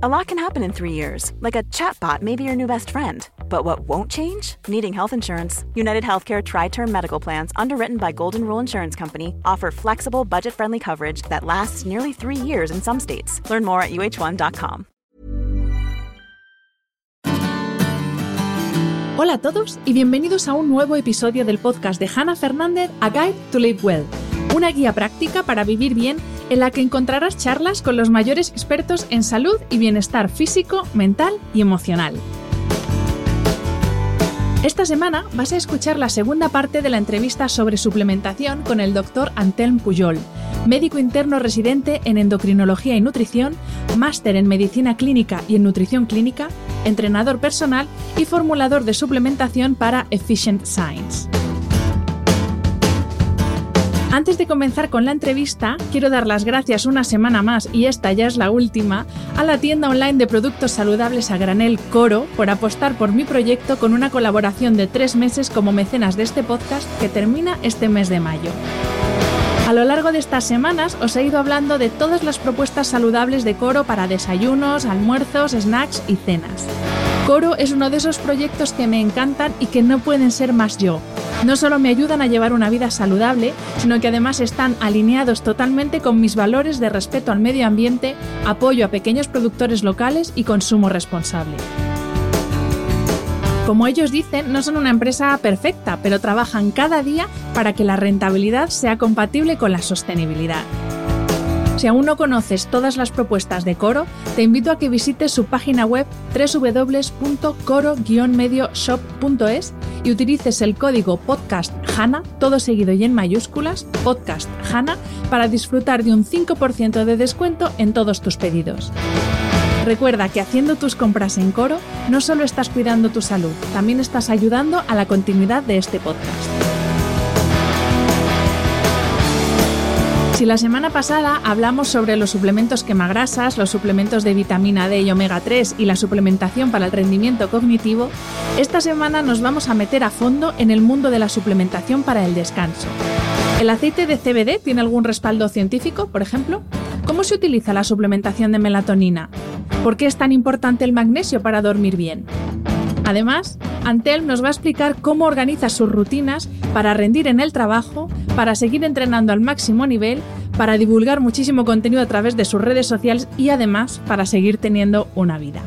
A lot can happen in three years, like a chatbot may be your new best friend. But what won't change? Needing health insurance. United Healthcare Tri Term Medical Plans, underwritten by Golden Rule Insurance Company, offer flexible, budget friendly coverage that lasts nearly three years in some states. Learn more at uh1.com. Hola a todos y bienvenidos a un nuevo episodio del podcast de Hannah Fernández, A Guide to Live Well, una guía práctica para vivir bien en la que encontrarás charlas con los mayores expertos en salud y bienestar físico, mental y emocional. Esta semana vas a escuchar la segunda parte de la entrevista sobre suplementación con el doctor Antelm Puyol, médico interno residente en endocrinología y nutrición, máster en medicina clínica y en nutrición clínica, entrenador personal y formulador de suplementación para Efficient Science. Antes de comenzar con la entrevista, quiero dar las gracias una semana más, y esta ya es la última, a la tienda online de productos saludables a granel Coro por apostar por mi proyecto con una colaboración de tres meses como mecenas de este podcast que termina este mes de mayo. A lo largo de estas semanas os he ido hablando de todas las propuestas saludables de Coro para desayunos, almuerzos, snacks y cenas. Coro es uno de esos proyectos que me encantan y que no pueden ser más yo. No solo me ayudan a llevar una vida saludable, sino que además están alineados totalmente con mis valores de respeto al medio ambiente, apoyo a pequeños productores locales y consumo responsable. Como ellos dicen, no son una empresa perfecta, pero trabajan cada día para que la rentabilidad sea compatible con la sostenibilidad. Si aún no conoces todas las propuestas de Coro, te invito a que visites su página web www.coro-medioshop.es y utilices el código podcast HANA, todo seguido y en mayúsculas, podcast HANA, para disfrutar de un 5% de descuento en todos tus pedidos. Recuerda que haciendo tus compras en Coro no solo estás cuidando tu salud, también estás ayudando a la continuidad de este podcast. Si la semana pasada hablamos sobre los suplementos quemagrasas, los suplementos de vitamina D y omega 3 y la suplementación para el rendimiento cognitivo, esta semana nos vamos a meter a fondo en el mundo de la suplementación para el descanso. ¿El aceite de CBD tiene algún respaldo científico, por ejemplo? ¿Cómo se utiliza la suplementación de melatonina? ¿Por qué es tan importante el magnesio para dormir bien? Además, Antel nos va a explicar cómo organiza sus rutinas para rendir en el trabajo, para seguir entrenando al máximo nivel, para divulgar muchísimo contenido a través de sus redes sociales y además para seguir teniendo una vida.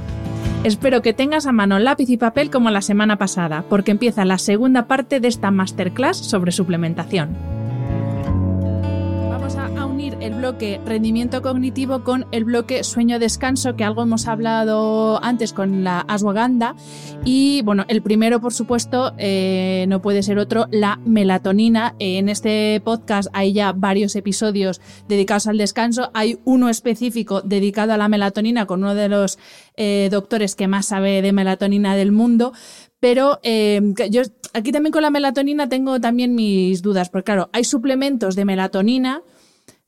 Espero que tengas a mano lápiz y papel como la semana pasada, porque empieza la segunda parte de esta masterclass sobre suplementación el bloque rendimiento cognitivo con el bloque sueño-descanso, que algo hemos hablado antes con la ashwagandha. Y bueno, el primero, por supuesto, eh, no puede ser otro, la melatonina. En este podcast hay ya varios episodios dedicados al descanso. Hay uno específico dedicado a la melatonina con uno de los eh, doctores que más sabe de melatonina del mundo. Pero eh, yo aquí también con la melatonina tengo también mis dudas, porque claro, hay suplementos de melatonina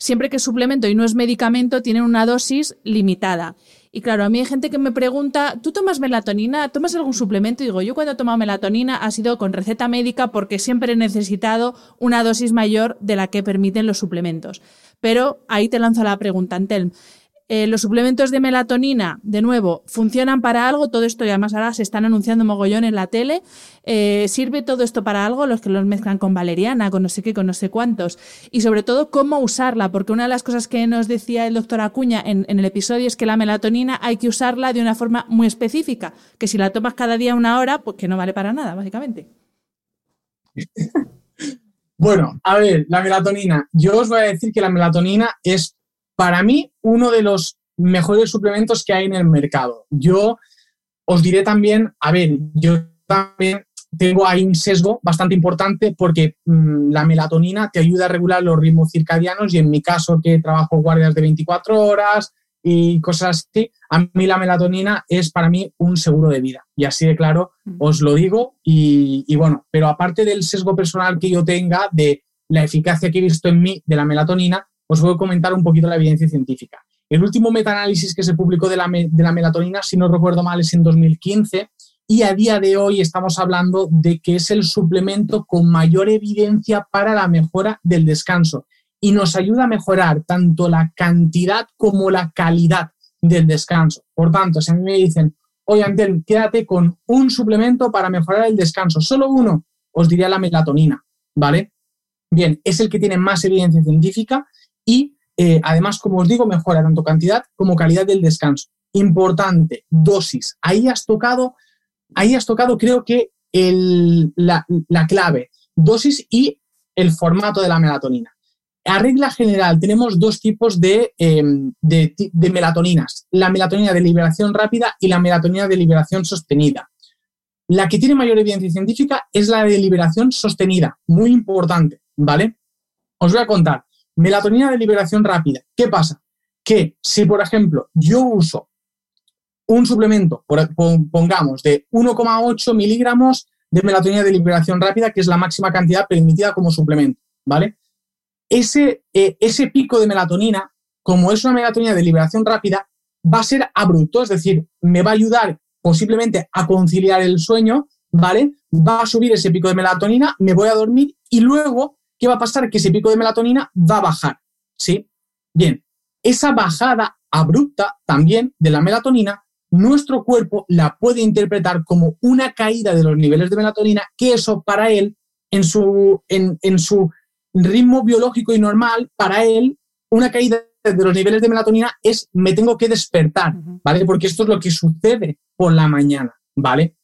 siempre que es suplemento y no es medicamento, tienen una dosis limitada. Y claro, a mí hay gente que me pregunta, ¿tú tomas melatonina? ¿Tomas algún suplemento? Y digo, yo cuando he tomado melatonina ha sido con receta médica porque siempre he necesitado una dosis mayor de la que permiten los suplementos. Pero ahí te lanzo la pregunta, Antelm. Eh, los suplementos de melatonina, de nuevo, funcionan para algo, todo esto y además ahora se están anunciando mogollón en la tele. Eh, ¿Sirve todo esto para algo? Los que los mezclan con valeriana, con no sé qué, con no sé cuántos. Y sobre todo, cómo usarla, porque una de las cosas que nos decía el doctor Acuña en, en el episodio es que la melatonina hay que usarla de una forma muy específica, que si la tomas cada día una hora, pues que no vale para nada, básicamente. Bueno, a ver, la melatonina. Yo os voy a decir que la melatonina es para mí, uno de los mejores suplementos que hay en el mercado. Yo os diré también, a ver, yo también tengo ahí un sesgo bastante importante porque mm, la melatonina te ayuda a regular los ritmos circadianos y en mi caso que trabajo guardias de 24 horas y cosas así, a mí la melatonina es para mí un seguro de vida. Y así de claro os lo digo. Y, y bueno, pero aparte del sesgo personal que yo tenga de la eficacia que he visto en mí de la melatonina, os voy a comentar un poquito la evidencia científica. El último metaanálisis que se publicó de la, melatonina, si no recuerdo mal, es en 2015 y a día de hoy estamos hablando de que es el suplemento con mayor evidencia para la mejora del descanso y nos ayuda a mejorar tanto la cantidad como la calidad del descanso. Por tanto, si a mí me dicen, oye, Antel, quédate con un suplemento para mejorar el descanso, solo uno, os diría la melatonina, ¿vale? Bien, es el que tiene más evidencia científica y eh, además, como os digo, mejora tanto cantidad como calidad del descanso. Importante, dosis. Ahí has tocado, ahí has tocado creo que la, clave, dosis y el formato de la melatonina. A regla general, tenemos dos tipos de, em, de, de, melatoninas. La melatonina de liberación rápida y la melatonina de liberación sostenida. La que tiene mayor evidencia científica es la de liberación sostenida. Muy importante, ¿vale? Os voy a contar. Melatonina de liberación rápida. ¿Qué pasa? Que si, por ejemplo, yo uso un suplemento, pongamos, de 1,8 miligramos de melatonina de liberación rápida, que es la máxima cantidad permitida como suplemento, ¿vale? Ese, eh, ese pico de melatonina, como es una melatonina de liberación rápida, va a ser abrupto, es decir, me va a ayudar posiblemente a conciliar el sueño, ¿vale? Va a subir ese pico de melatonina, me voy a dormir y luego ¿qué va a pasar? Que ese pico de melatonina va a bajar, ¿sí? Bien, esa bajada abrupta también de la melatonina, nuestro cuerpo la puede interpretar como una caída de los niveles de melatonina, que eso para él, en su, en, su ritmo biológico y normal, para él, una caída de los niveles de melatonina es me tengo que despertar, ¿vale? Porque esto es lo que sucede por la mañana, ¿vale?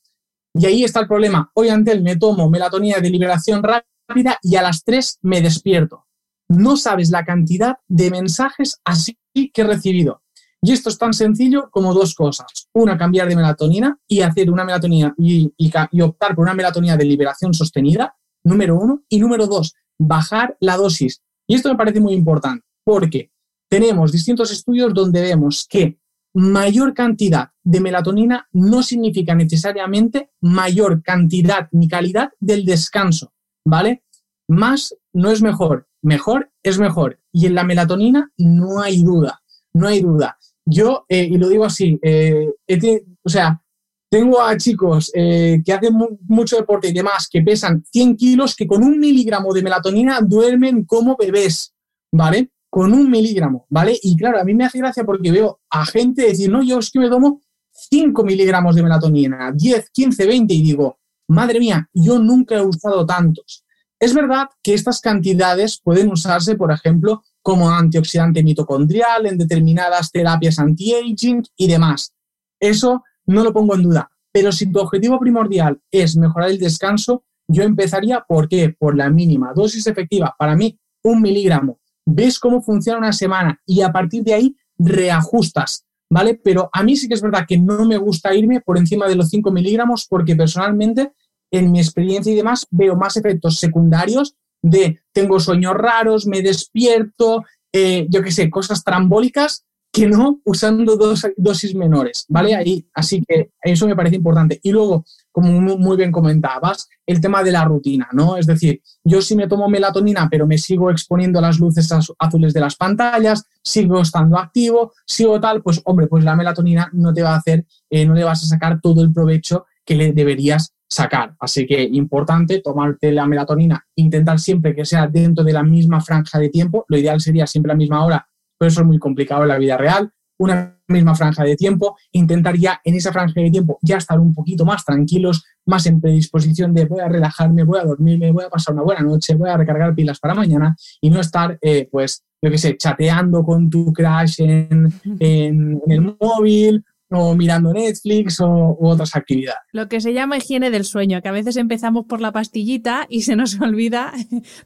Y ahí está el problema. Hoy ante él me tomo melatonina de liberación rápida y a las 3 me despierto. No sabes la cantidad de mensajes así que he recibido. Y esto es tan sencillo como dos cosas. Una, cambiar de melatonina y hacer una melatonina y, optar por una melatonina de liberación sostenida, número uno. Y número dos, bajar la dosis. Y esto me parece muy importante porque tenemos distintos estudios donde vemos que mayor cantidad de melatonina no significa necesariamente mayor cantidad ni calidad del descanso. ¿Vale? Más no es mejor, mejor es mejor. Y en la melatonina no hay duda, no hay duda. Yo, eh, y lo digo así, eh, o sea, tengo a chicos eh, que hacen mucho deporte y demás, que pesan 100 kilos, que con un miligramo de melatonina duermen como bebés, ¿vale? Con un miligramo, ¿vale? Y claro, a mí me hace gracia porque veo a gente decir, no, yo es que me tomo 5 miligramos de melatonina, 10, 15, 20, y digo, madre mía, yo nunca he usado tantos. Es verdad que estas cantidades pueden usarse, por ejemplo, como antioxidante mitocondrial en determinadas terapias anti-aging y demás. Eso no lo pongo en duda. Pero si tu objetivo primordial es mejorar el descanso, yo empezaría, ¿por qué? Por la mínima dosis efectiva. Para mí, un miligramo. Ves cómo funciona una semana y a partir de ahí reajustas, ¿vale? Pero a mí sí que es verdad que no me gusta irme por encima de los 5 miligramos porque personalmente en mi experiencia y demás, veo más efectos secundarios de tengo sueños raros, me despierto, eh, yo qué sé, cosas trambólicas, que no usando dos, dosis menores, ¿vale? Ahí, así que eso me parece importante. Y luego, como muy bien comentabas, el tema de la rutina, ¿no? Es decir, yo sí me tomo melatonina, pero me sigo exponiendo a las luces azules de las pantallas, sigo estando activo, sigo tal, pues hombre, pues la melatonina no te va a hacer, eh, no le vas a sacar todo el provecho que le deberías sacar. Así que importante tomarte la melatonina, intentar siempre que sea dentro de la misma franja de tiempo. Lo ideal sería siempre la misma hora, pero eso es muy complicado en la vida real. Una misma franja de tiempo, intentar ya en esa franja de tiempo ya estar un poquito más tranquilos, más en predisposición de voy a relajarme, voy a dormirme, voy a pasar una buena noche, voy a recargar pilas para mañana y no estar, eh, pues, yo qué sé, chateando con tu crash en, en el móvil o mirando Netflix o, u otras actividades. Lo que se llama higiene del sueño, que a veces empezamos por la pastillita y se nos olvida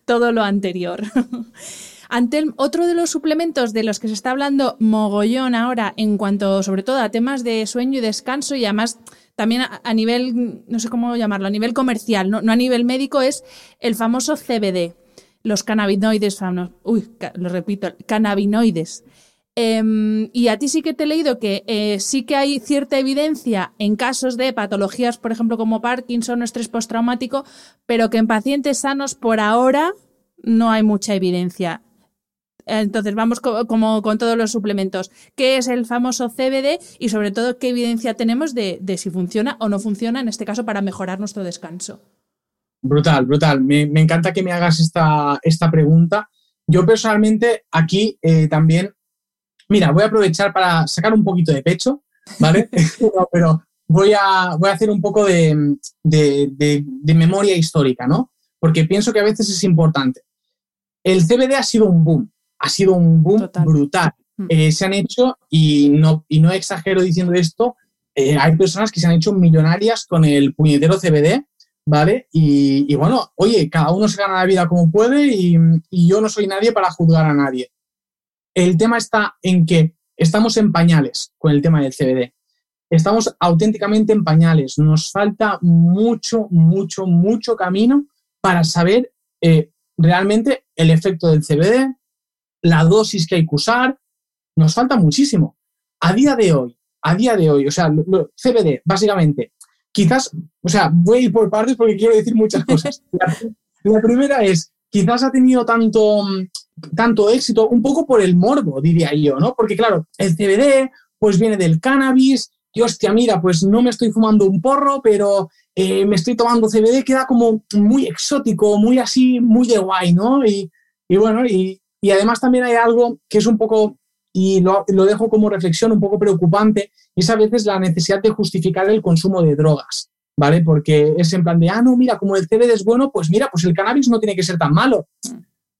todo lo anterior. Ante otro de los suplementos de los que se está hablando mogollón ahora en cuanto sobre todo a temas de sueño y descanso y además también a, nivel, no sé cómo llamarlo, a nivel comercial, no, a nivel médico, es el famoso CBD, los cannabinoides, uy, lo repito, cannabinoides. Em, y a ti sí que te he leído que eh, sí que hay cierta evidencia en casos de patologías, por ejemplo, como Parkinson o estrés postraumático, pero que en pacientes sanos por ahora no hay mucha evidencia. Entonces, vamos como con todos los suplementos. ¿Qué es el famoso CBD? Y sobre todo, ¿qué evidencia tenemos de, si funciona o no funciona, en este caso, para mejorar nuestro descanso? Brutal, brutal. Me, encanta que me hagas esta, esta pregunta. Yo personalmente aquí eh, también mira, voy a aprovechar para sacar un poquito de pecho, ¿vale? pero voy a, voy a hacer un poco de, memoria histórica, ¿no? Porque pienso que a veces es importante. El CBD ha sido un boom, ha sido un boom brutal. Mm. Eh, se han hecho, y no, y no exagero diciendo esto, eh, hay personas que se han hecho millonarias con el puñetero CBD, ¿vale? Y, bueno, oye, cada uno se gana la vida como puede y, y, yo no soy nadie para juzgar a nadie. El tema está en que estamos en pañales con el tema del CBD. Estamos auténticamente en pañales. Nos falta mucho, mucho, mucho camino para saber eh, realmente el efecto del CBD, la dosis que hay que usar. Nos falta muchísimo. A día de hoy, a día de hoy, o sea, CBD, básicamente, quizás, o sea, voy a ir por partes porque quiero decir muchas cosas. La, primera es, quizás ha tenido tanto, tanto éxito un poco por el morbo, diría yo, ¿no? Porque claro, el CBD pues viene del cannabis, y hostia, mira, pues no me estoy fumando un porro, pero eh, me estoy tomando CBD, queda como muy exótico, muy así, muy de guay, ¿no? Y, bueno, y, además también hay algo que es un poco, y lo, lo, dejo como reflexión, un poco preocupante, y es a veces la necesidad de justificar el consumo de drogas, ¿vale? Porque es en plan de, ah, no, mira, como el CBD es bueno, pues mira, pues el cannabis no tiene que ser tan malo.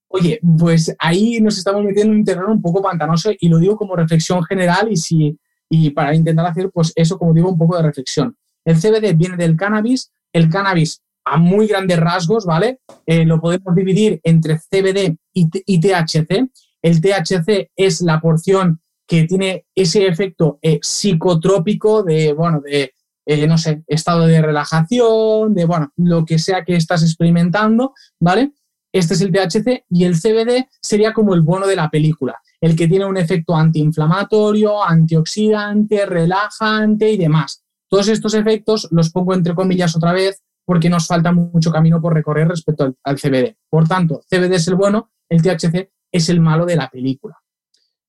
Oye, pues ahí nos estamos metiendo en un terreno un poco pantanoso y lo digo como reflexión general y si y para intentar hacer pues eso, como digo, un poco de reflexión. El CBD viene del cannabis, el cannabis a muy grandes rasgos, ¿vale? Eh, lo podemos dividir entre CBD y, THC. El THC es la porción que tiene ese efecto eh, psicotrópico de, bueno, de, eh, no sé, estado de relajación, de, bueno, lo que sea que estás experimentando, ¿vale? Este es el THC y el CBD sería como el bono de la película el que tiene un efecto antiinflamatorio, antioxidante, relajante y demás. Todos estos efectos los pongo entre comillas otra vez porque nos falta mucho camino por recorrer respecto al, CBD. Por tanto, CBD es el bueno, el THC es el malo de la película.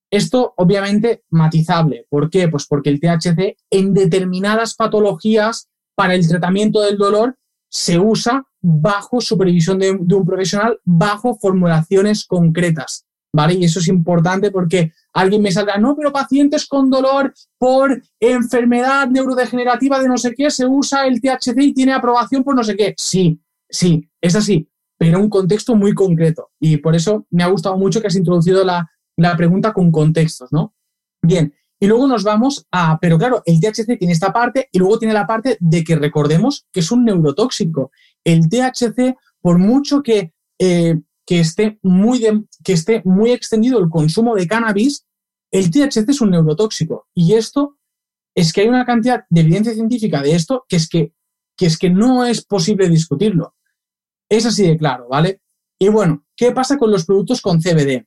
Esto obviamente matizable. ¿Por qué? Pues porque el THC en determinadas patologías para el tratamiento del dolor se usa bajo supervisión de, un profesional, bajo formulaciones concretas. ¿Vale? Y eso es importante porque alguien me saldrá, no, pero pacientes con dolor por enfermedad neurodegenerativa de no sé qué, se usa el THC y tiene aprobación por no sé qué. Sí, sí, es así, pero un contexto muy concreto. Y por eso me ha gustado mucho que has introducido la, la pregunta con contextos, ¿no? Bien, y luego nos vamos a, pero claro, el THC tiene esta parte y luego tiene la parte de que recordemos que es un neurotóxico. El THC, por mucho que eh, que esté muy, que esté muy extendido el consumo de cannabis, el THC es un neurotóxico. Y esto es que hay una cantidad de evidencia científica de esto que es que, que, es que no es posible discutirlo. Es así de claro, ¿vale? Y bueno, ¿qué pasa con los productos con CBD?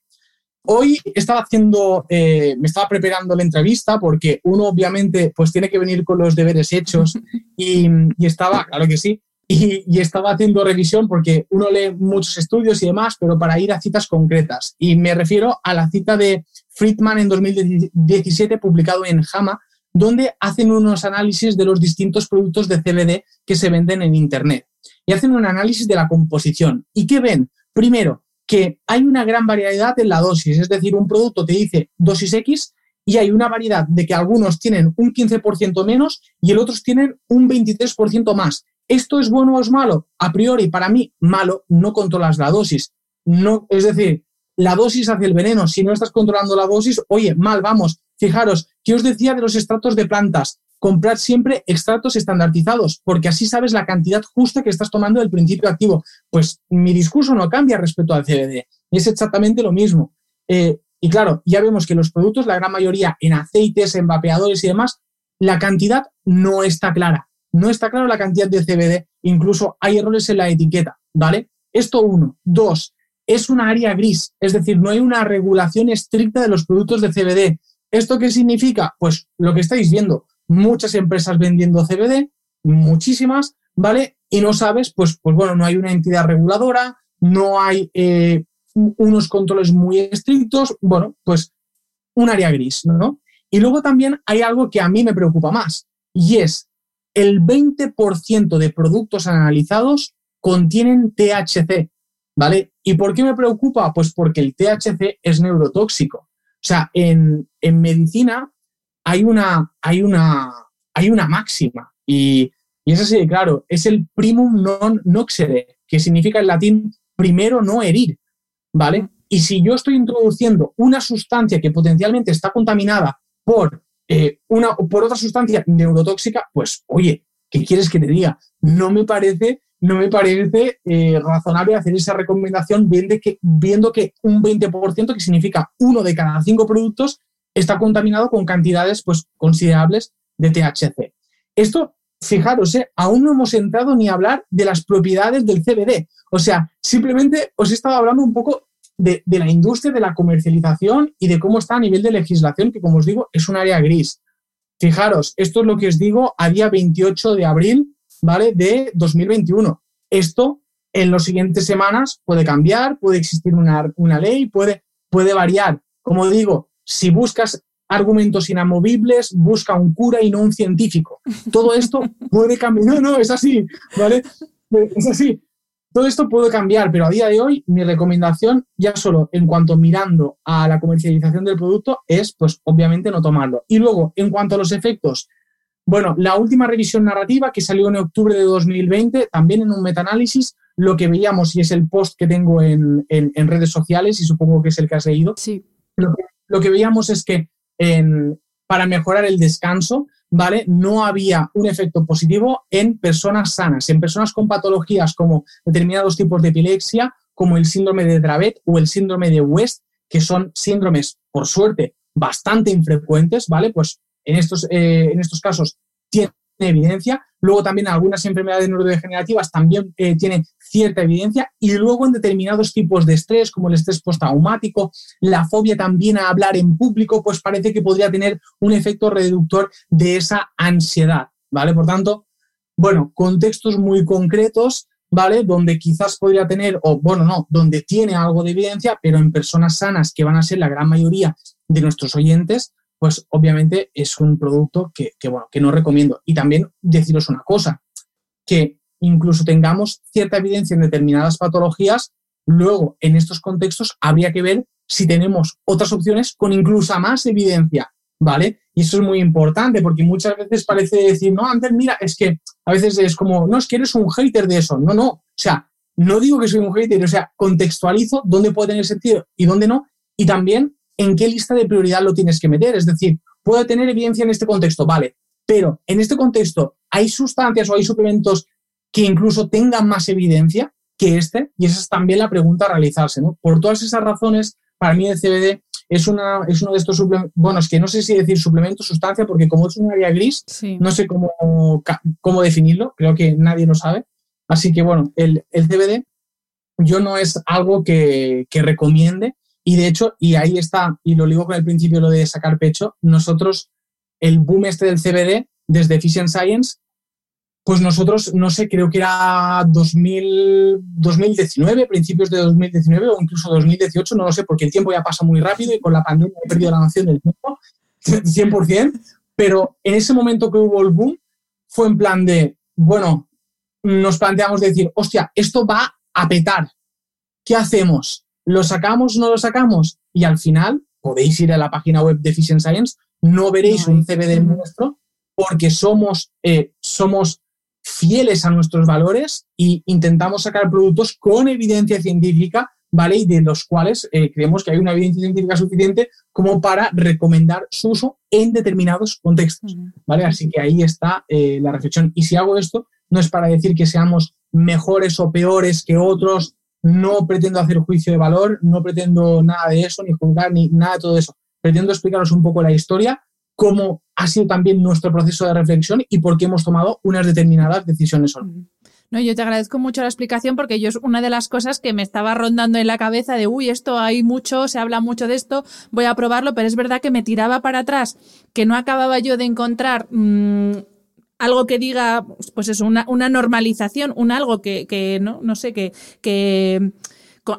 Hoy estaba haciendo, eh, me estaba preparando la entrevista porque uno obviamente pues tiene que venir con los deberes hechos y, y estaba, claro que sí, y, estaba haciendo revisión porque uno lee muchos estudios y demás, pero para ir a citas concretas. Y me refiero a la cita de Friedman en 2017, publicado en JAMA, donde hacen unos análisis de los distintos productos de CBD que se venden en Internet. Y hacen un análisis de la composición. ¿Y qué ven? Primero, que hay una gran variedad en la dosis, es decir, un producto te dice dosis X y hay una variedad de que algunos tienen un 15% menos y el otros tienen un 23% más. ¿Esto es bueno o es malo? A priori, para mí, malo, no controlas la dosis. No, es decir, la dosis hace el veneno. Si no estás controlando la dosis, oye, mal, vamos. Fijaros, ¿qué os decía de los extractos de plantas? Comprar siempre extractos estandarizados, porque así sabes la cantidad justa que estás tomando del principio activo. Pues mi discurso no cambia respecto al CBD. Es exactamente lo mismo. Eh, y claro, ya vemos que los productos, la gran mayoría en aceites, en vapeadores y demás, la cantidad no está clara no está claro la cantidad de CBD, incluso hay errores en la etiqueta, ¿vale? Esto uno. Dos, es una área gris, es decir, no hay una regulación estricta de los productos de CBD. ¿Esto qué significa? Pues lo que estáis viendo, muchas empresas vendiendo CBD, muchísimas, ¿vale? Y no sabes, pues, pues bueno, no hay una entidad reguladora, no hay eh, unos controles muy estrictos, bueno, pues un área gris, ¿no? Y luego también hay algo que a mí me preocupa más, y es el 20% de productos analizados contienen THC, ¿vale? ¿Y por qué me preocupa? Pues porque el THC es neurotóxico. sea, en, medicina hay una, hay, una, hay una máxima y, y es así, claro, es el primum non noxere, que significa en latín primero no herir, ¿vale? Y si yo estoy introduciendo una sustancia que potencialmente está contaminada por, eh, una, por otra sustancia neurotóxica, pues oye, ¿qué quieres que te diga? No me parece, no me parece eh, razonable hacer esa recomendación viendo que, viendo que un 20%, que significa uno de cada cinco productos, está contaminado con cantidades pues, considerables de THC. Esto, fijaros, eh, aún no hemos entrado ni a hablar de las propiedades del CBD. O sea, simplemente os he estado hablando un poco de, la industria, de la comercialización y de cómo está a nivel de legislación, que como os digo, es un área gris. Fijaros, esto es lo que os digo a día 28 de abril, ¿vale? De 2021. Esto en las siguientes semanas puede cambiar, puede existir una, una ley, puede, puede variar. Como digo, si buscas argumentos inamovibles, busca un cura y no un científico. Todo esto puede cambiar. No, no, es así, ¿vale? Es así. Todo esto puede cambiar, pero a día de hoy mi recomendación, ya solo en cuanto mirando a la comercialización del producto, es pues obviamente no tomarlo. Y luego, en cuanto a los efectos, bueno, la última revisión narrativa que salió en octubre de 2020, también en un metaanálisis, lo que veíamos, y es el post que tengo en, redes sociales, y supongo que es el que has leído, sí. lo, que veíamos es que para mejorar el descanso, ¿vale? No había un efecto positivo en personas sanas, en personas con patologías como determinados tipos de epilepsia, como el síndrome de Dravet o el síndrome de West, que son síndromes, por suerte, bastante infrecuentes, ¿vale? Pues en estos, eh, en estos casos tiene evidencia. Luego también algunas enfermedades neurodegenerativas también eh, tienen cierta evidencia. Y luego en determinados tipos de estrés, como el estrés postraumático, la fobia también a hablar en público, pues parece que podría tener un efecto reductor de esa ansiedad, ¿vale? Por tanto, bueno, contextos muy concretos, ¿vale? Donde quizás podría tener, o bueno, no, donde tiene algo de evidencia, pero en personas sanas, que van a ser la gran mayoría de nuestros oyentes, pues obviamente es un producto que, bueno, que no recomiendo. Y también deciros una cosa, que incluso tengamos cierta evidencia en determinadas patologías, luego en estos contextos habría que ver si tenemos otras opciones con incluso más evidencia, ¿vale? Y eso es muy importante porque muchas veces parece decir, no, antes mira, es que a veces es como, no, es que eres un hater de eso. No, no, o sea, no digo que soy un hater, o sea, contextualizo dónde puede tener sentido y dónde no. Y también en qué lista de prioridad lo tienes que meter. Es decir, puede tener evidencia en este contexto, vale, pero en este contexto hay sustancias o hay suplementos que incluso tengan más evidencia que este, y esa es también la pregunta a realizarse. ¿no? Por todas esas razones, para mí el CBD es, una, es uno de estos suplementos, bueno, es que no sé si decir suplemento, sustancia, porque como es un área gris, no sé cómo, cómo definirlo, creo que nadie lo sabe. Así que bueno, el, el CBD yo no es algo que, que recomiende, y de hecho, y ahí está, y lo digo con el principio lo de sacar pecho, nosotros, el boom este del CBD, desde Efficient Science, pues nosotros, no sé, creo que era 2000, 2019, principios de 2019 o incluso 2018, no lo sé, porque el tiempo ya pasa muy rápido y con la pandemia he perdido la noción del tiempo, 100%, pero en ese momento que hubo el boom, fue en plan de, bueno, nos planteamos decir, hostia, esto va a petar, ¿qué hacemos? ¿Lo sacamos o no lo sacamos? Y al final podéis ir a la página web de Efficient Science, no veréis un CBD nuestro porque somos, eh, somos fieles a nuestros valores y intentamos sacar productos con evidencia científica, ¿vale? Y de los cuales eh, creemos que hay una evidencia científica suficiente como para recomendar su uso en determinados contextos, ¿vale? Así que ahí está eh, la reflexión. Y si hago esto, no es para decir que seamos mejores o peores que otros, no pretendo hacer juicio de valor, no pretendo nada de eso, ni juzgar, ni nada de todo eso. Pretendo explicaros un poco la historia, cómo ha sido también nuestro proceso de reflexión y por qué hemos tomado unas determinadas decisiones. No, yo te agradezco mucho la explicación porque yo es una de las cosas que me estaba rondando en la cabeza de, uy, esto hay mucho, se habla mucho de esto, voy a probarlo, pero es verdad que me tiraba para atrás, que no acababa yo de encontrar mm, algo que diga, pues eso, una, una normalización, un algo que, que no, no sé, que, que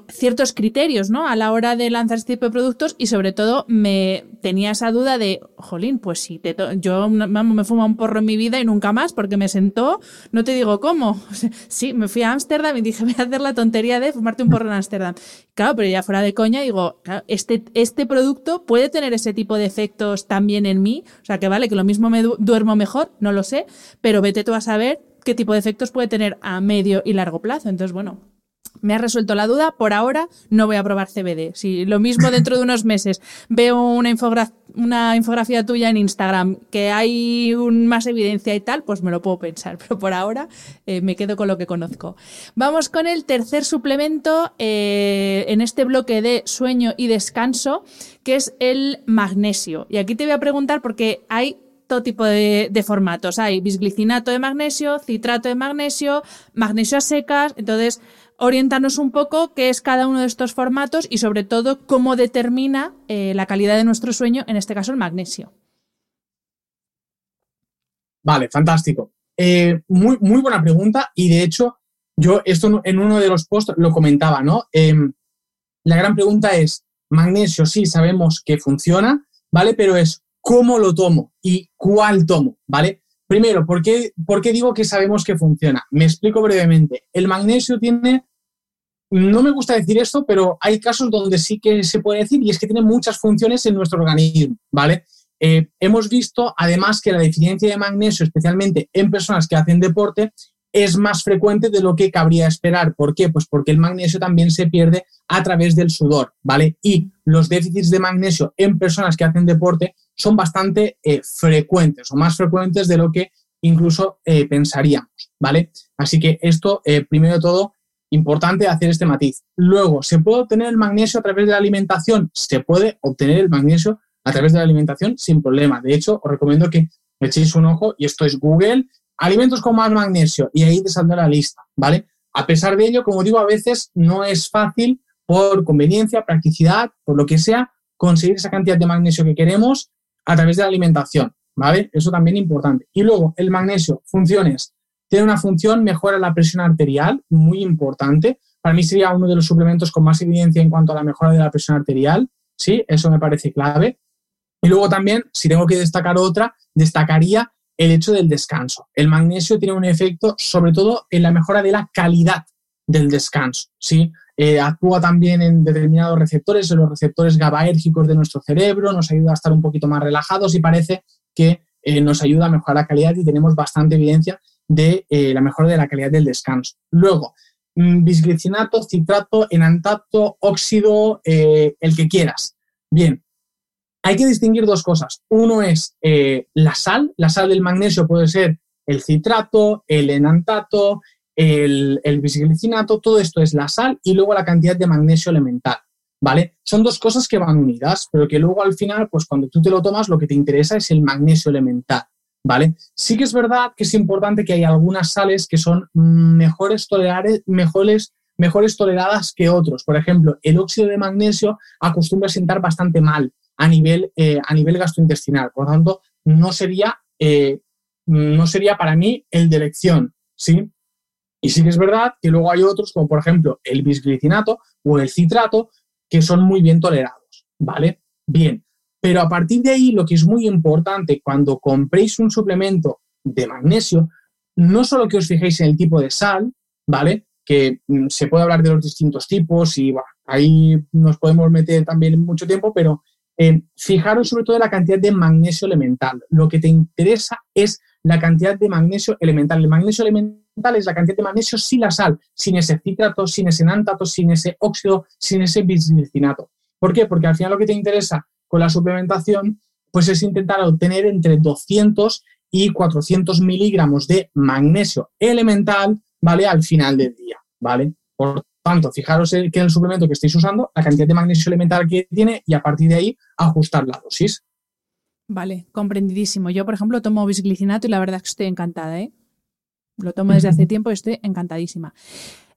ciertos criterios, ¿no? A la hora de lanzar este tipo de productos y sobre todo me tenía esa duda de, jolín, pues si te yo me fumo un porro en mi vida y nunca más porque me sentó, no te digo cómo. sí, me fui a Ámsterdam y dije, voy a hacer la tontería de fumarte un porro en Ámsterdam. Claro, pero ya fuera de coña digo, este, este producto puede tener ese tipo de efectos también en mí, o sea que vale, que lo mismo me duermo mejor, no lo sé, pero vete tú a saber qué tipo de efectos puede tener a medio y largo plazo. Entonces, bueno, me ha resuelto la duda. Por ahora no voy a probar CBD. Si lo mismo dentro de unos meses veo una, una infografía tuya en Instagram que hay más evidencia y tal, pues me lo puedo pensar. Pero por ahora eh, me quedo con lo que conozco. Vamos con el tercer suplemento eh, en este bloque de sueño y descanso, que es el magnesio. Y aquí te voy a preguntar porque hay todo tipo de, de, formatos. Hay bisglicinato de magnesio, citrato de magnesio, magnesio a secas. Entonces, orientarnos un poco qué es cada uno de estos formatos y sobre todo cómo determina eh, la calidad de nuestro sueño, en este caso el magnesio. Vale, fantástico. Eh, muy, muy buena pregunta y de hecho yo esto en uno de los posts lo comentaba, ¿no? Em, la gran pregunta es, magnesio sí sabemos que funciona, ¿vale? Pero es cómo lo tomo y cuál tomo, ¿vale? Primero, ¿por qué, ¿por qué digo que sabemos que funciona? Me explico brevemente. El magnesio tiene no me gusta decir esto, pero hay casos donde sí que se puede decir y es que tiene muchas funciones en nuestro organismo, ¿vale? Eh, hemos visto además que la deficiencia de magnesio, especialmente en personas que hacen deporte, es más frecuente de lo que cabría esperar. ¿Por qué? Pues porque el magnesio también se pierde a través del sudor, ¿vale? Y los déficits de magnesio en personas que hacen deporte son bastante eh, frecuentes o más frecuentes de lo que incluso eh, pensaríamos, ¿vale? Así que esto, primero de todo, Importante hacer este matiz. Luego, ¿se puede obtener el magnesio a través de la alimentación? Se puede obtener el magnesio a través de la alimentación sin problema. De hecho, os recomiendo que echéis un ojo, y esto es Google, alimentos con más magnesio, y ahí te saldrá la lista, ¿vale? A pesar de ello, como digo, a veces no es fácil por conveniencia, practicidad, por lo que sea, conseguir esa cantidad de magnesio que queremos a través de la alimentación, ¿vale? Eso también es importante. Y luego, el magnesio, funciones. Tiene una función, mejora la presión arterial, muy importante. Para mí sería uno de los suplementos con más evidencia en cuanto a la mejora de la presión arterial. Sí, eso me parece clave. Y luego también, si tengo que destacar otra, destacaría el hecho del descanso. El magnesio tiene un efecto sobre todo en la mejora de la calidad del descanso. ¿sí? Eh, actúa también en determinados receptores, en los receptores GABAérgicos de nuestro cerebro, nos ayuda a estar un poquito más relajados y parece que eh, nos ayuda a mejorar la calidad y tenemos bastante evidencia de eh, la mejora de la calidad del descanso. Luego, mm, bisglicinato, citrato, enantato, óxido, eh, el que quieras. Bien, hay que distinguir dos cosas. Uno es eh, la sal, la sal del magnesio puede ser el citrato, el enantato, el, el bisglicinato, todo esto es la sal y luego la cantidad de magnesio elemental. ¿Vale? Son dos cosas que van unidas, pero que luego al final, pues cuando tú te lo tomas, lo que te interesa es el magnesio elemental. ¿Vale? Sí que es verdad que es importante que hay algunas sales que son mejores, mejores, mejores toleradas que otros. Por ejemplo, el óxido de magnesio acostumbra a sentar bastante mal a nivel, eh, a nivel gastrointestinal. Por lo tanto, no sería, eh, no sería para mí el de elección, ¿sí? Y sí que es verdad que luego hay otros, como por ejemplo el bisglicinato o el citrato, que son muy bien tolerados, ¿vale? Bien, pero a partir de ahí, lo que es muy importante cuando compréis un suplemento de magnesio, no solo que os fijéis en el tipo de sal, ¿vale? Que mm, se puede hablar de los distintos tipos y ahí nos podemos meter también mucho tiempo, pero eh, fijaros sobre todo en la cantidad de magnesio elemental. Lo que te interesa es la cantidad de magnesio elemental. El magnesio elemental es la cantidad de magnesio sin la sal, sin ese citrato, sin ese enantato, sin ese óxido, sin ese bisglicinato. ¿Por qué? Porque al final lo que te interesa con la suplementación, pues es intentar obtener entre 200 y 400 miligramos de magnesio elemental, ¿vale? Al final del día, ¿vale? Por tanto, fijaros que el suplemento que estéis usando, la cantidad de magnesio elemental que tiene y a partir de ahí ajustar la dosis. Vale, comprendidísimo. Yo, por ejemplo, tomo bisglicinato y la verdad es que estoy encantada, ¿eh? Lo tomo desde hace tiempo y estoy encantadísima.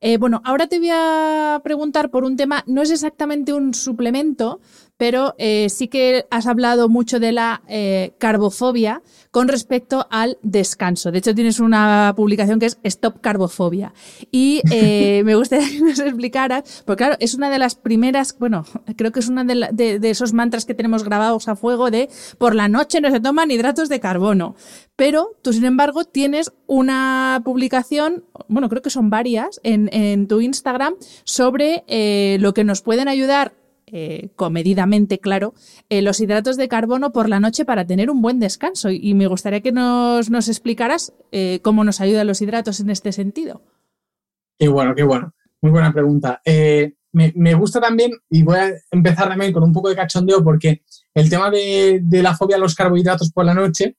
Eh, bueno, ahora te voy a preguntar por un tema, no es exactamente un suplemento, pero eh, sí que has hablado mucho de la eh, carbofobia con respecto al descanso. De hecho, tienes una publicación que es Stop Carbofobia. Y eh, me gustaría que nos explicaras, porque claro, es una de las primeras, bueno, creo que es una de, esos mantras que tenemos grabados a fuego de por la noche no se toman hidratos de carbono. Pero tú, sin embargo, tienes una publicación, bueno, creo que son varias, en, en tu Instagram sobre lo que nos pueden ayudar eh, comedidamente, claro, eh, los hidratos de carbono por la noche para tener un buen descanso. Y, me gustaría que nos, nos explicaras eh, cómo nos ayudan los hidratos en este sentido. Qué bueno, qué bueno. Muy buena pregunta. Me, gusta también, y voy a empezar también con un poco de cachondeo, porque el tema de, de la fobia a los carbohidratos por la noche,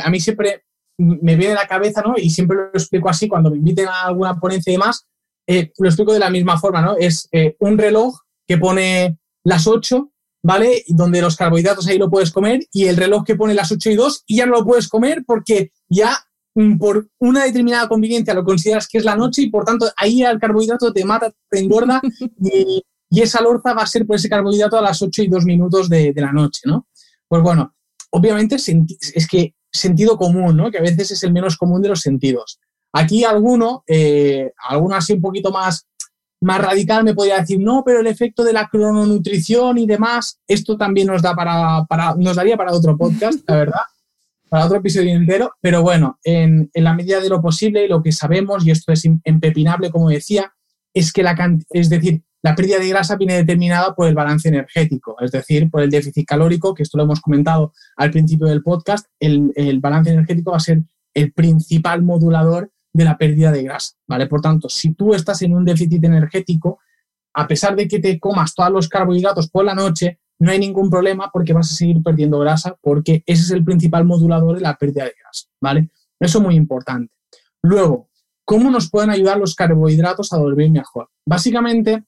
a mí siempre me viene a la cabeza, ¿no? Y siempre lo explico así, cuando me inviten a alguna ponencia y demás, lo explico de la misma forma, ¿no? Es un reloj que pone las 8, ¿vale? Donde los carbohidratos ahí lo puedes comer y el reloj que pone las 8 y 2 y ya no lo puedes comer porque ya mm, por una determinada conveniencia lo consideras que es la noche y por tanto ahí el carbohidrato te mata, te engorda y, esa lorza va a ser por ese carbohidrato a las 8 y 2 minutos de, la noche, ¿no? Pues bueno, obviamente es que sentido común, ¿no? Que a veces es el menos común de los sentidos. Aquí alguno, eh, alguno así un poquito más más radical me podría decir, no, pero el efecto de la crononutrición y demás, esto también nos, da para, para nos daría para otro podcast, la verdad, para otro episodio entero, pero bueno, en, en, la medida de lo posible lo que sabemos, y esto es impepinable, como decía, es que la, es decir, la pérdida de grasa viene determinada por el balance energético, es decir, por el déficit calórico, que esto lo hemos comentado al principio del podcast, el, el balance energético va a ser el principal modulador de la pérdida de grasa, ¿vale? Por tanto, si tú estás en un déficit energético, a pesar de que te comas todos los carbohidratos por la noche, no hay ningún problema porque vas a seguir perdiendo grasa porque ese es el principal modulador de la pérdida de grasa, ¿vale? Eso es muy importante. Luego, ¿cómo nos pueden ayudar los carbohidratos a dormir mejor? Básicamente,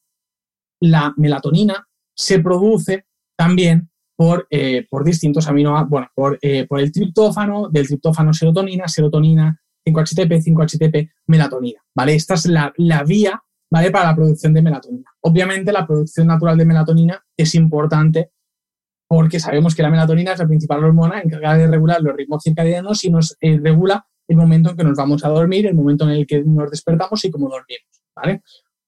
la melatonina se produce también por, eh, por distintos aminoácidos, bueno, por, eh, por el triptófano, del triptófano serotonina, serotonina 5-HTP, 5-HTP, melatonina, ¿vale? Esta es la, vía, ¿vale? Para la producción de melatonina. Obviamente la producción natural de melatonina es importante porque sabemos que la melatonina es la principal hormona encargada de regular los ritmos circadianos y nos eh, regula el momento en que nos vamos a dormir, el momento en el que nos despertamos y cómo dormimos, ¿vale?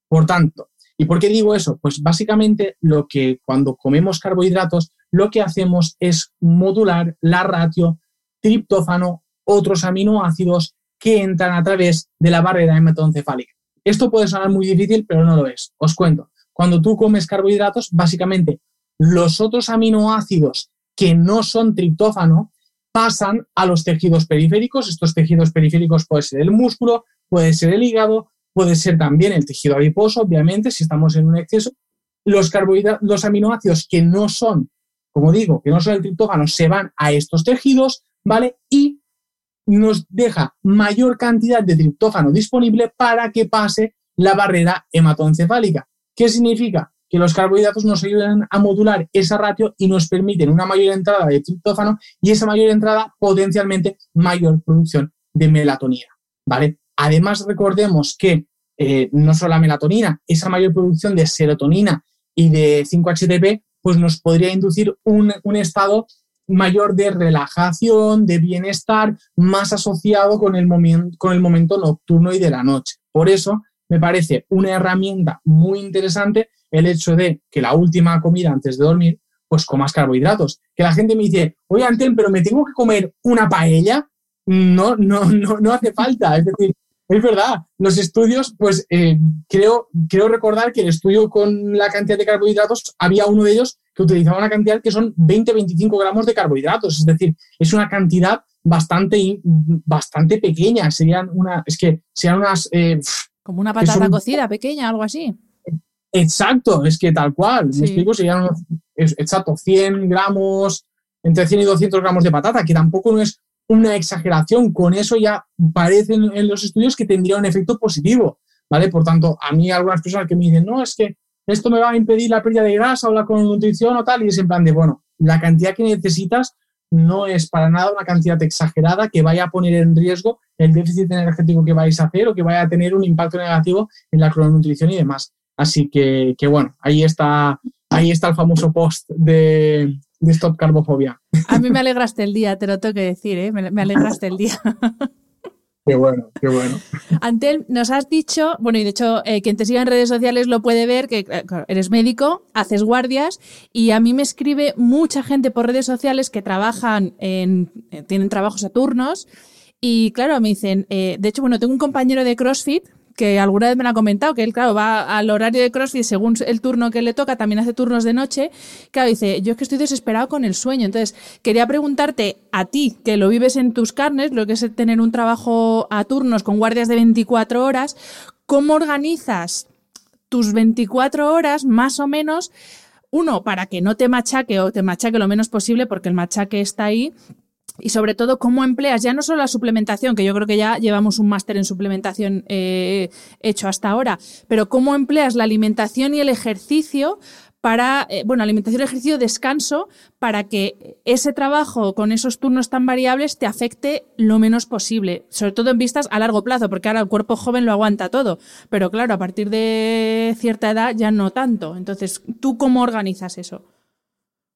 Por tanto, ¿y por qué digo eso? Pues básicamente lo que cuando comemos carbohidratos, lo que hacemos es modular la ratio triptófano, otros aminoácidos que entran a través de la barrera hematoencefálica. Esto puede sonar muy difícil, pero no lo es. Os cuento. Cuando tú comes carbohidratos, básicamente los otros aminoácidos que no son triptófano pasan a los tejidos periféricos. Estos tejidos periféricos puede ser el músculo, puede ser el hígado, puede ser también el tejido adiposo, obviamente, si estamos en un exceso. Los, los aminoácidos que no son, como digo, que no son el triptófano, se van a estos tejidos, ¿vale? Y nos deja mayor cantidad de triptófano disponible para que pase la barrera hematoencefálica. ¿Qué significa? Que los carbohidratos nos ayudan a modular esa ratio y nos permiten una mayor entrada de triptófano y esa mayor entrada potencialmente mayor producción de melatonina. ¿vale? Además, recordemos que eh, no solo la melatonina, esa mayor producción de serotonina y de 5-HTP, pues nos podría inducir un, un estado mayor de relajación, de bienestar, más asociado con el, con el momento nocturno y de la noche. Por eso me parece una herramienta muy interesante el hecho de que la última comida antes de dormir, pues comas carbohidratos. Que la gente me dice, oye Antel, pero me tengo que comer una paella. No, no, no, no hace falta. Es decir, es verdad, los estudios, pues eh, creo, creo recordar que el estudio con la cantidad de carbohidratos, había uno de ellos que utilizaba una cantidad que son 20-25 gramos de carbohidratos, es decir, es una cantidad bastante, bastante pequeña, serían una, es que serían unas... Eh, Como una patata cocida pequeña, algo así. Exacto, es que tal cual, me explico, serían, exacto, 100 gramos, entre 100 y 200 gramos de patata, que tampoco no es una exageración. Con eso ya parecen en los estudios que tendría un efecto positivo, ¿vale? Por tanto, a mí algunas personas que me dicen, no, es que esto me va a impedir la pérdida de grasa o la nutrición o tal, y es en plan de, bueno, la cantidad que necesitas no es para nada una cantidad exagerada que vaya a poner en riesgo el déficit energético que vais a hacer o que vaya a tener un impacto negativo en la crononutrición y demás. Así que, bueno, ahí está, ahí está el famoso post de, Stop Carbofobia. A mí me alegraste el día, te lo tengo que decir, ¿eh? me alegraste el día. Qué bueno, qué bueno. Antel, nos has dicho, bueno, y de hecho, eh, quien te siga en redes sociales lo puede ver, que eh, eres médico, haces guardias, y a mí me escribe mucha gente por redes sociales que trabajan en, eh, tienen trabajos a turnos, y claro, me dicen, de hecho, bueno, tengo un compañero de CrossFit que alguna vez me ha comentado, que él, claro, va al horario de CrossFit según el turno que le toca, también hace turnos de noche. Claro, dice, yo es que estoy desesperado con el sueño. Entonces, quería preguntarte a ti, que lo vives en tus carnes, lo que es tener un trabajo a turnos con guardias de 24 horas, ¿cómo organizas tus 24 horas más o menos? Uno, para que no te machaque o te machaque lo menos posible, porque el machaque está ahí y sobre todo cómo empleas ya no solo la suplementación, que yo creo que ya llevamos un máster en suplementación eh, hecho hasta ahora, pero cómo empleas la alimentación y el ejercicio para, eh, bueno, alimentación, ejercicio, descanso, para que ese trabajo con esos turnos tan variables te afecte lo menos posible, sobre todo en vistas a largo plazo, porque ahora el cuerpo joven lo aguanta todo, pero claro, a partir de cierta edad ya no tanto. Entonces, ¿tú cómo organizas eso?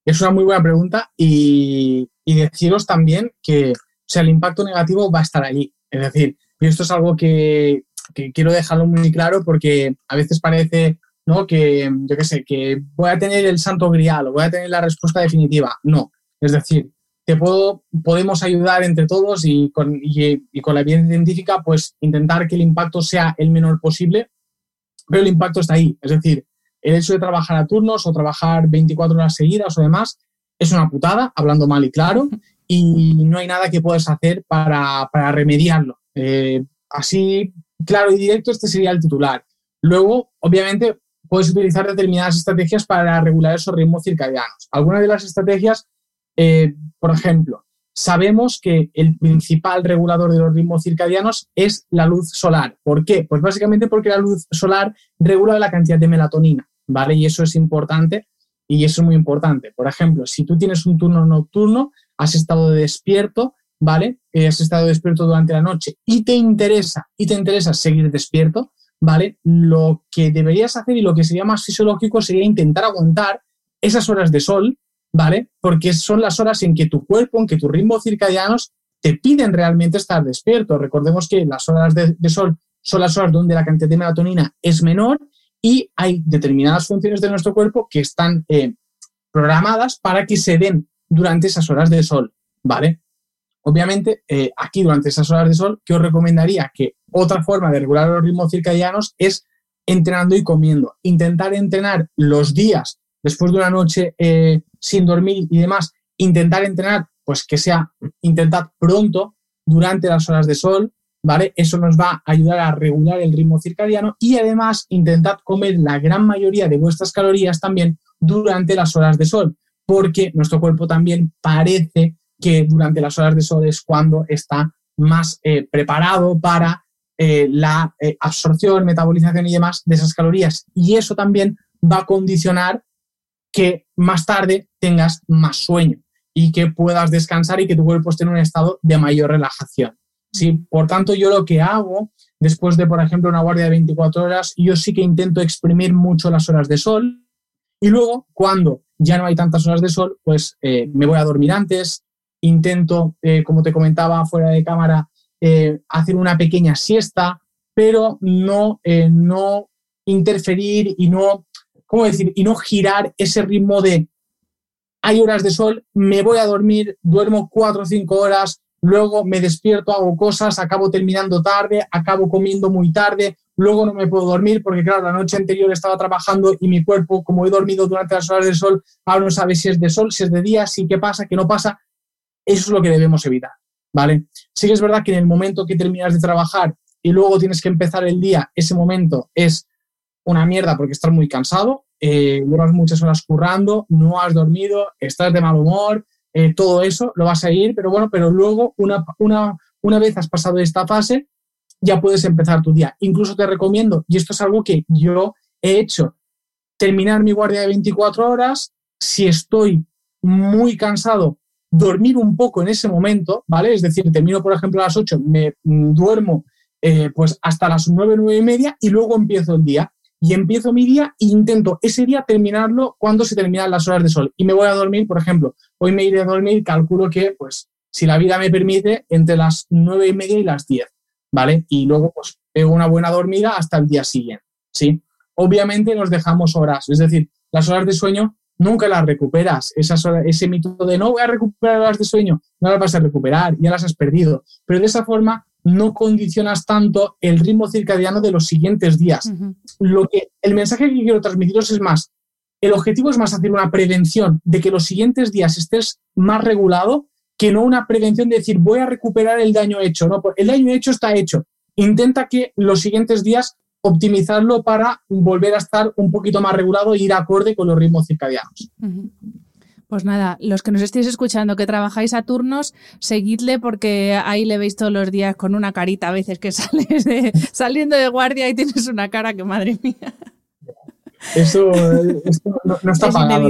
Es una muy buena pregunta y, deciros también que o sea, el impacto negativo va a estar allí. Es decir, y esto es algo que, quiero dejarlo muy claro porque a veces parece ¿no? que, yo qué sé, que voy a tener el santo grial o voy a tener la respuesta definitiva. No. Es decir, te puedo, podemos ayudar entre todos y con, y con la evidencia científica, pues intentar que el impacto sea el menor posible, pero el impacto está ahí. Es decir, el hecho de trabajar a turnos o trabajar 24 horas seguidas o demás es una putada, hablando mal y claro, y no hay nada que puedas hacer para, remediarlo. Eh, así, claro y directo, este sería el titular. Luego, obviamente, puedes utilizar determinadas estrategias para regular esos ritmos circadianos. Algunas de las estrategias, eh, por ejemplo, sabemos que el principal regulador de los ritmos circadianos es la luz solar. ¿Por qué? Pues básicamente porque la luz solar regula la cantidad de melatonina. ¿Vale? Y eso es importante y eso es muy importante. Por ejemplo, si tú tienes un turno nocturno, has estado despierto, ¿vale? Eh, has estado despierto durante la noche y te interesa, y te interesa seguir despierto, ¿vale? Lo que deberías hacer y lo que sería más fisiológico sería intentar aguantar esas horas de sol, ¿vale? Porque son las horas en que tu cuerpo, en que tus ritmos circadianos te piden realmente estar despierto. Recordemos que las horas de, de sol son las horas donde la cantidad de melatonina es menor y hay determinadas funciones de nuestro cuerpo que están eh, programadas para que se den durante esas horas de sol, ¿vale? Obviamente, eh, aquí durante esas horas de sol, ¿qué os recomendaría? Que otra forma de regular los ritmos circadianos es entrenando y comiendo. Intentar entrenar los días después de una noche eh, sin dormir y demás, intentar entrenar, pues que sea, intentad pronto durante las horas de sol, Eso nos va a ayudar a regular el ritmo circadiano y además intentad comer la gran mayoría de vuestras calorías también durante las horas de sol, porque nuestro cuerpo también parece que durante las horas de sol es cuando está más eh, preparado para eh, la eh, absorción, metabolización y demás de esas calorías. Y eso también va a condicionar que más tarde tengas más sueño y que puedas descansar y que tu cuerpo esté en un estado de mayor relajación. ¿Sí? Por tanto, yo lo que hago después de, por ejemplo, una guardia de 24 horas, yo sí que intento exprimir mucho las horas de sol y luego, cuando ya no hay tantas horas de sol, pues eh, me voy a dormir antes, intento, eh, como te comentaba fuera de cámara, eh, hacer una pequeña siesta, pero no, no interferir y no, ¿cómo decir? Y no girar ese ritmo de hay horas de sol, me voy a dormir, duermo cuatro o cinco horas, luego me despierto, hago cosas, acabo terminando tarde, acabo comiendo muy tarde, luego no me puedo dormir porque, claro, la noche anterior estaba trabajando y mi cuerpo, como he dormido durante las horas del sol, ahora no sabe si es de sol, si es de día, si qué pasa, qué no pasa. Eso es lo que debemos evitar, ¿vale? Sí que es verdad que en el momento que terminas de trabajar y luego tienes que empezar el día, ese momento es una mierda porque estás muy cansado, eh, duras muchas horas currando, no has dormido, estás de mal humor, eh, todo eso lo vas a ir, pero bueno, pero luego una, una, una vez has pasado esta fase, ya puedes empezar tu día. Incluso te recomiendo, y esto es algo que yo he hecho, terminar mi guardia de 24 horas, si estoy muy cansado, dormir un poco en ese momento, ¿vale? Es decir, termino, por ejemplo, a las 8, me mm, duermo eh, pues hasta las 9, 9 y media y luego empiezo el día. Y empiezo mi día e intento ese día terminarlo cuando se terminan las horas de sol. Y me voy a dormir, por ejemplo, hoy me iré a dormir, calculo que, pues, si la vida me permite, entre las 9 y media y las 10, ¿vale? Y luego, pues, pego una buena dormida hasta el día siguiente, ¿sí? Obviamente nos dejamos horas, es decir, las horas de sueño nunca las recuperas. ese mito de no voy a recuperar horas de sueño, no las vas a recuperar, ya las has perdido. Pero de esa forma no condicionas tanto el ritmo circadiano de los siguientes días. Lo que el mensaje que quiero transmitiros es más, el objetivo es más hacer una prevención de que los siguientes días estés más regulado que no una prevención de decir voy a recuperar el daño hecho. No, el daño hecho está hecho. Intenta que los siguientes días optimizarlo para volver a estar un poquito más regulado e ir acorde con los ritmos circadianos. Pues nada, los que nos estéis escuchando, que trabajáis a turnos, seguidle porque ahí le veis todos los días con una carita a veces que sales de, saliendo de guardia y tienes una cara que madre mía. Eso, no, está pagado,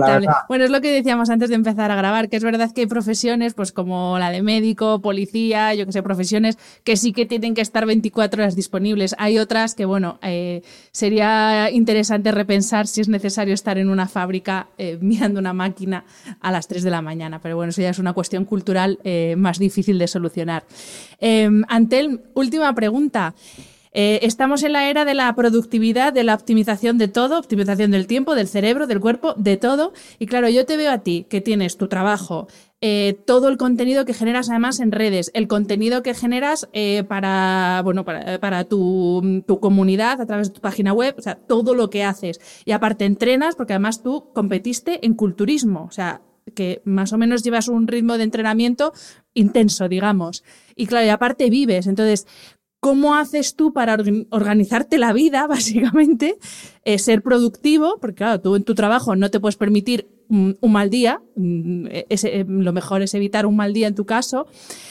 Bueno, es lo que decíamos antes de empezar a grabar, que es verdad que hay profesiones, pues como la de médico, policía, yo que sé, profesiones que sí que tienen que estar 24 horas disponibles. Hay otras que, bueno, eh, sería interesante repensar si es necesario estar en una fábrica eh, mirando una máquina a las 3 de la mañana. Pero bueno, eso ya es una cuestión cultural eh, más difícil de solucionar. Antel, última pregunta. Eh, estamos en la era de la productividad, de la optimización de todo, optimización del tiempo, del cerebro, del cuerpo, de todo. Y claro, yo te veo a ti que tienes tu trabajo, eh, todo el contenido que generas además en redes, el contenido que generas eh, para, bueno, para, tu, tu, comunidad a través de tu página web, o sea, todo lo que haces. Y aparte entrenas, porque además tú competiste en culturismo, o sea, que más o menos llevas un ritmo de entrenamiento intenso, digamos. Y claro, y aparte vives. Entonces, ¿Cómo haces tú para organizarte la vida, básicamente? Eh, ser productivo, porque claro, tú en tu trabajo no te puedes permitir un, mal día, mm, e-, eh, lo mejor es evitar un mal día en tu caso.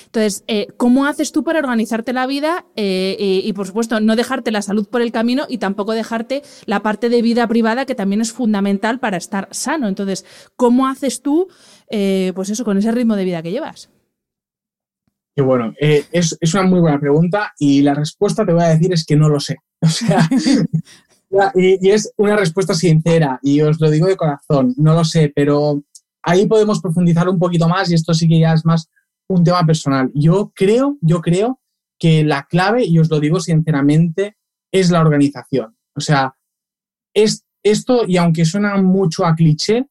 Entonces, eh, ¿cómo haces tú para organizarte la vida y, por supuesto, no dejarte la salud por el camino y tampoco dejarte la parte de vida privada que también es fundamental para estar sano? Entonces, ¿cómo haces tú, pues eso, con ese ritmo de vida que llevas? Y bueno, eh, es, una muy buena pregunta y la respuesta te voy a decir es que no lo sé. O sea, y, es una respuesta sincera y os lo digo de corazón, no lo sé, pero ahí podemos profundizar un poquito más y esto sí que ya es más un tema personal. Yo creo, yo creo que la clave, y os lo digo sinceramente, es la organización. O sea, es esto, y aunque suena mucho a cliché,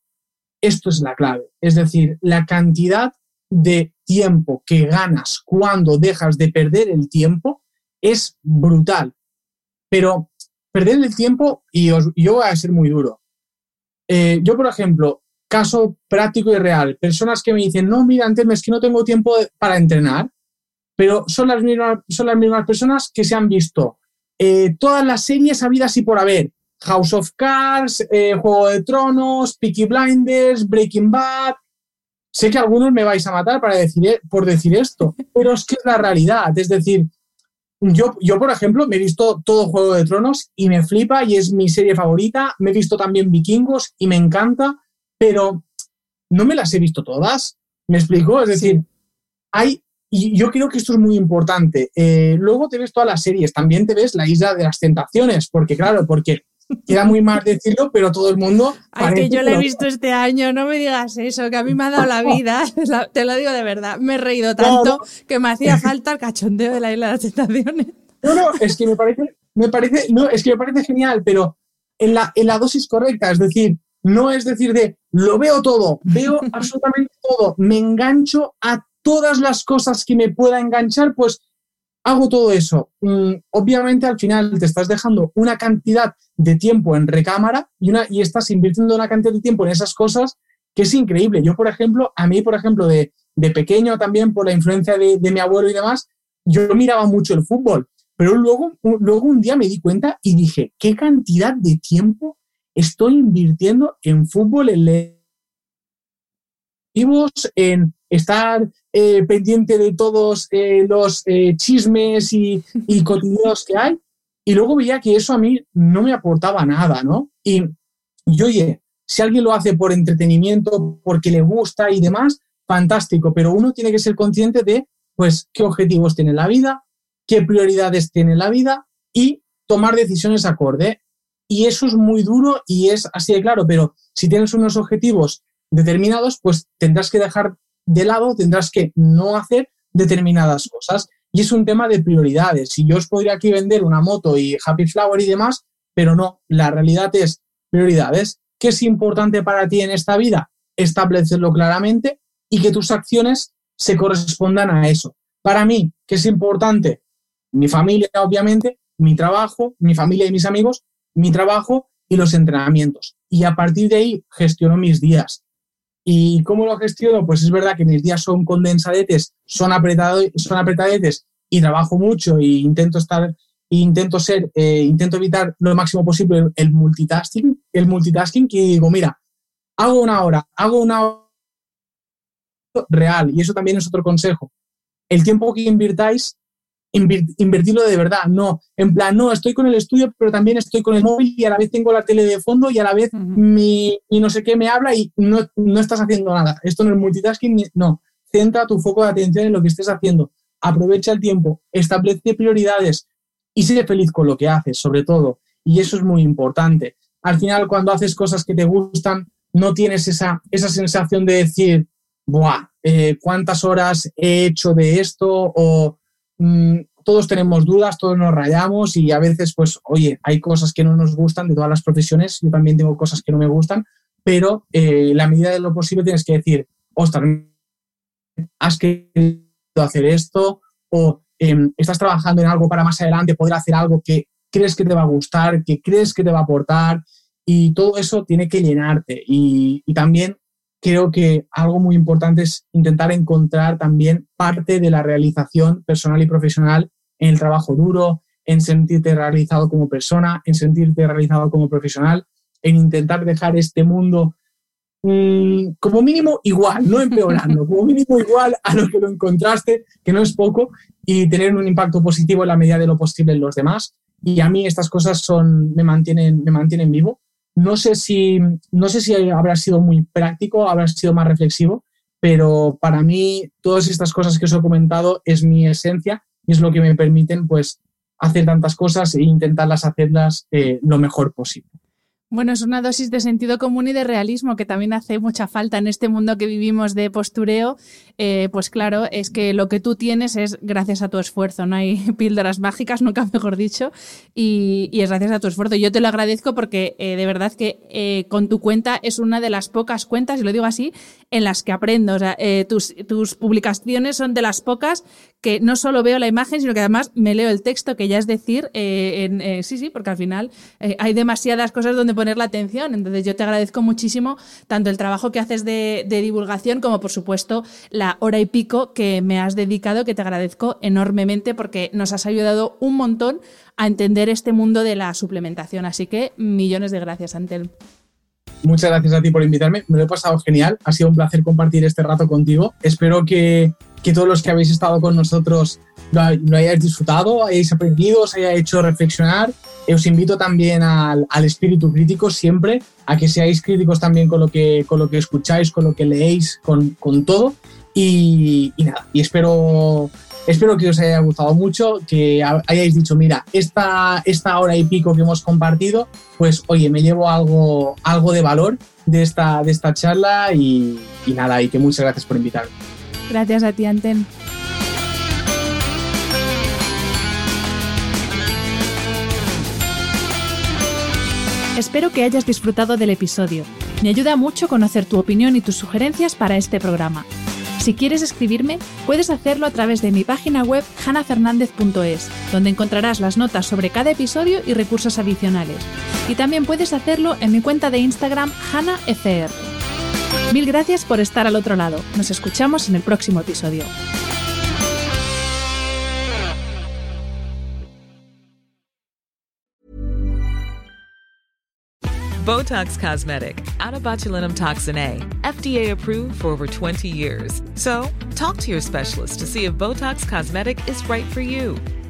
esto es la clave. Es decir, la cantidad de tiempo que ganas cuando dejas de perder el tiempo es brutal. Pero perder el tiempo, y yo voy a ser muy duro. Eh, yo, por ejemplo, caso práctico y real, personas que me dicen, no, mira, antes es que no tengo tiempo para entrenar, pero son las mismas, son las mismas personas que se han visto eh, todas las series habidas y por haber. House of Cards, eh, Juego de Tronos, Peaky Blinders, Breaking Bad, Sé que algunos me vais a matar para decir, por decir esto, pero es que es la realidad. Es decir, yo, yo, por ejemplo, me he visto todo Juego de Tronos y me flipa y es mi serie favorita. Me he visto también Vikingos y me encanta, pero no me las he visto todas. ¿Me explico? Es decir, hay, y yo creo que esto es muy importante. Eh, luego te ves todas las series, también te ves la isla de las tentaciones, porque claro, porque Queda muy mal decirlo, pero todo el mundo. Ay, que yo la he visto este año, no me digas eso, que a mí me ha dado la vida. Te lo digo de verdad, me he reído tanto que me hacía falta el cachondeo de la isla de las tentaciones. No, no, es que me parece, me parece, no, es que me parece genial, pero en la, en la dosis correcta, es decir, no es decir de lo veo todo, veo absolutamente todo, me engancho a todas las cosas que me pueda enganchar, pues hago todo eso. Mm, obviamente al final te estás dejando una cantidad de tiempo en recámara y, una, y estás invirtiendo una cantidad de tiempo en esas cosas que es increíble. Yo, por ejemplo, a mí, por ejemplo, de, pequeño también, por la influencia de, mi abuelo y demás, yo miraba mucho el fútbol, pero luego, luego un día me di cuenta y dije, ¿qué cantidad de tiempo estoy invirtiendo en fútbol, en en estar eh, pendiente de todos eh, los eh, chismes y, y contenidos que hay? Y luego veía que eso a mí no me aportaba nada, ¿no? Y, y oye, si alguien lo hace por entretenimiento, porque le gusta y demás, fantástico, pero uno tiene que ser consciente de, pues, qué objetivos tiene la vida, qué prioridades tiene la vida y tomar decisiones acorde. Y eso es muy duro y es así de claro, pero si tienes unos objetivos determinados, pues tendrás que dejar de lado, tendrás que no hacer determinadas cosas. Y es un tema de prioridades. Si yo os podría aquí vender una moto y Happy Flower y demás, pero no, la realidad es prioridades. ¿Qué es importante para ti en esta vida? Establecerlo claramente y que tus acciones se correspondan a eso. Para mí, ¿qué es importante? Mi familia, obviamente, mi trabajo, mi familia y mis amigos, mi trabajo y los entrenamientos. Y a partir de ahí gestiono mis días. ¿Y cómo lo gestiono? Pues es verdad que mis días son condensadetes, son, apretados, son apretadetes y trabajo mucho e intento estar intento ser, eh, intento evitar lo máximo posible el multitasking, el multitasking que digo, mira, hago una hora, hago una hora real y eso también es otro consejo. El tiempo que invirtáis invertirlo de verdad, no, en plan, no, estoy con el estudio, pero también estoy con el móvil y a la vez tengo la tele de fondo y a la vez mi, y no sé qué me habla y no, no estás haciendo nada. Esto no es multitasking, no. Centra tu foco de atención en lo que estés haciendo. Aprovecha el tiempo, establece prioridades y sé feliz con lo que haces, sobre todo. Y eso es muy importante. Al final, cuando haces cosas que te gustan, no tienes esa, esa sensación de decir, ¡buah! Eh, ¿Cuántas horas he hecho de esto? O Mm, todos tenemos dudas, todos nos rayamos y a veces, pues, oye, hay cosas que no nos gustan de todas las profesiones, yo también tengo cosas que no me gustan, pero eh, la medida de lo posible tienes que decir, ostras, has querido hacer esto o em, estás trabajando en algo para más adelante poder hacer algo que crees que te va a gustar, que crees que te va a aportar y todo eso tiene que llenarte. Y, y también creo que algo muy importante es intentar encontrar también parte de la realización personal y profesional en el trabajo duro, en sentirte realizado como persona, en sentirte realizado como profesional, en intentar dejar este mundo mm, como mínimo igual, no empeorando, como mínimo igual a lo que lo encontraste, que no es poco, y tener un impacto positivo en la medida de lo posible en los demás. Y a mí estas cosas son, me, mantienen, me mantienen vivo no sé si, no sé si habrá sido muy práctico, habrá sido más reflexivo, pero para mí todas estas cosas que os he comentado es mi esencia y es lo que me permiten pues hacer tantas cosas e intentarlas hacerlas eh, lo mejor posible. Bueno, es una dosis de sentido común y de realismo que también hace mucha falta en este mundo que vivimos de postureo. Eh, pues claro, es que lo que tú tienes es gracias a tu esfuerzo, no hay píldoras mágicas, nunca mejor dicho, y, es gracias a tu esfuerzo. Yo te lo agradezco porque eh, de verdad que eh, con tu cuenta es una de las pocas cuentas, y lo digo así, en las que aprendo. O sea, tus, tus publicaciones son de las pocas que no solo veo la imagen, sino que además me leo el texto, que ya es decir, en, sí, sí, porque al final hay demasiadas cosas donde poner la atención. Entonces yo te agradezco muchísimo tanto el trabajo que haces de, divulgación como por supuesto la hora y pico que me has dedicado, que te agradezco enormemente porque nos has ayudado un montón a entender este mundo de la suplementación. Así que millones de gracias, Antel. Muchas gracias a ti por invitarme. Me lo he pasado genial. Ha sido un placer compartir este rato contigo. Espero que, que todos los que habéis estado con nosotros lo, hayáis disfrutado, hayáis aprendido, os haya hecho reflexionar. Os invito también al, al, espíritu crítico siempre, a que seáis críticos también con lo que, con lo que escucháis, con lo que leéis, con, con todo. Y, y, nada, y espero, espero que os haya gustado mucho, que hayáis dicho, mira, esta, esta hora y pico que hemos compartido, pues oye, me llevo algo, algo de valor de esta, de esta charla y, y nada, y que muchas gracias por invitarme. Gracias a ti, Anten. Espero que hayas disfrutado del episodio. Me ayuda mucho conocer tu opinión y tus sugerencias para este programa. Si quieres escribirme, puedes hacerlo a través de mi página web hanafernandez.es, donde encontrarás las notas sobre cada episodio y recursos adicionales. Y también puedes hacerlo en mi cuenta de Instagram hanafr. Mil gracias por estar al otro lado. Nos escuchamos en el próximo episodio. Botox Cosmetic, out of botulinum toxin A, FDA approved for over 20 years. So, talk to your specialist to see if Botox Cosmetic is right for you.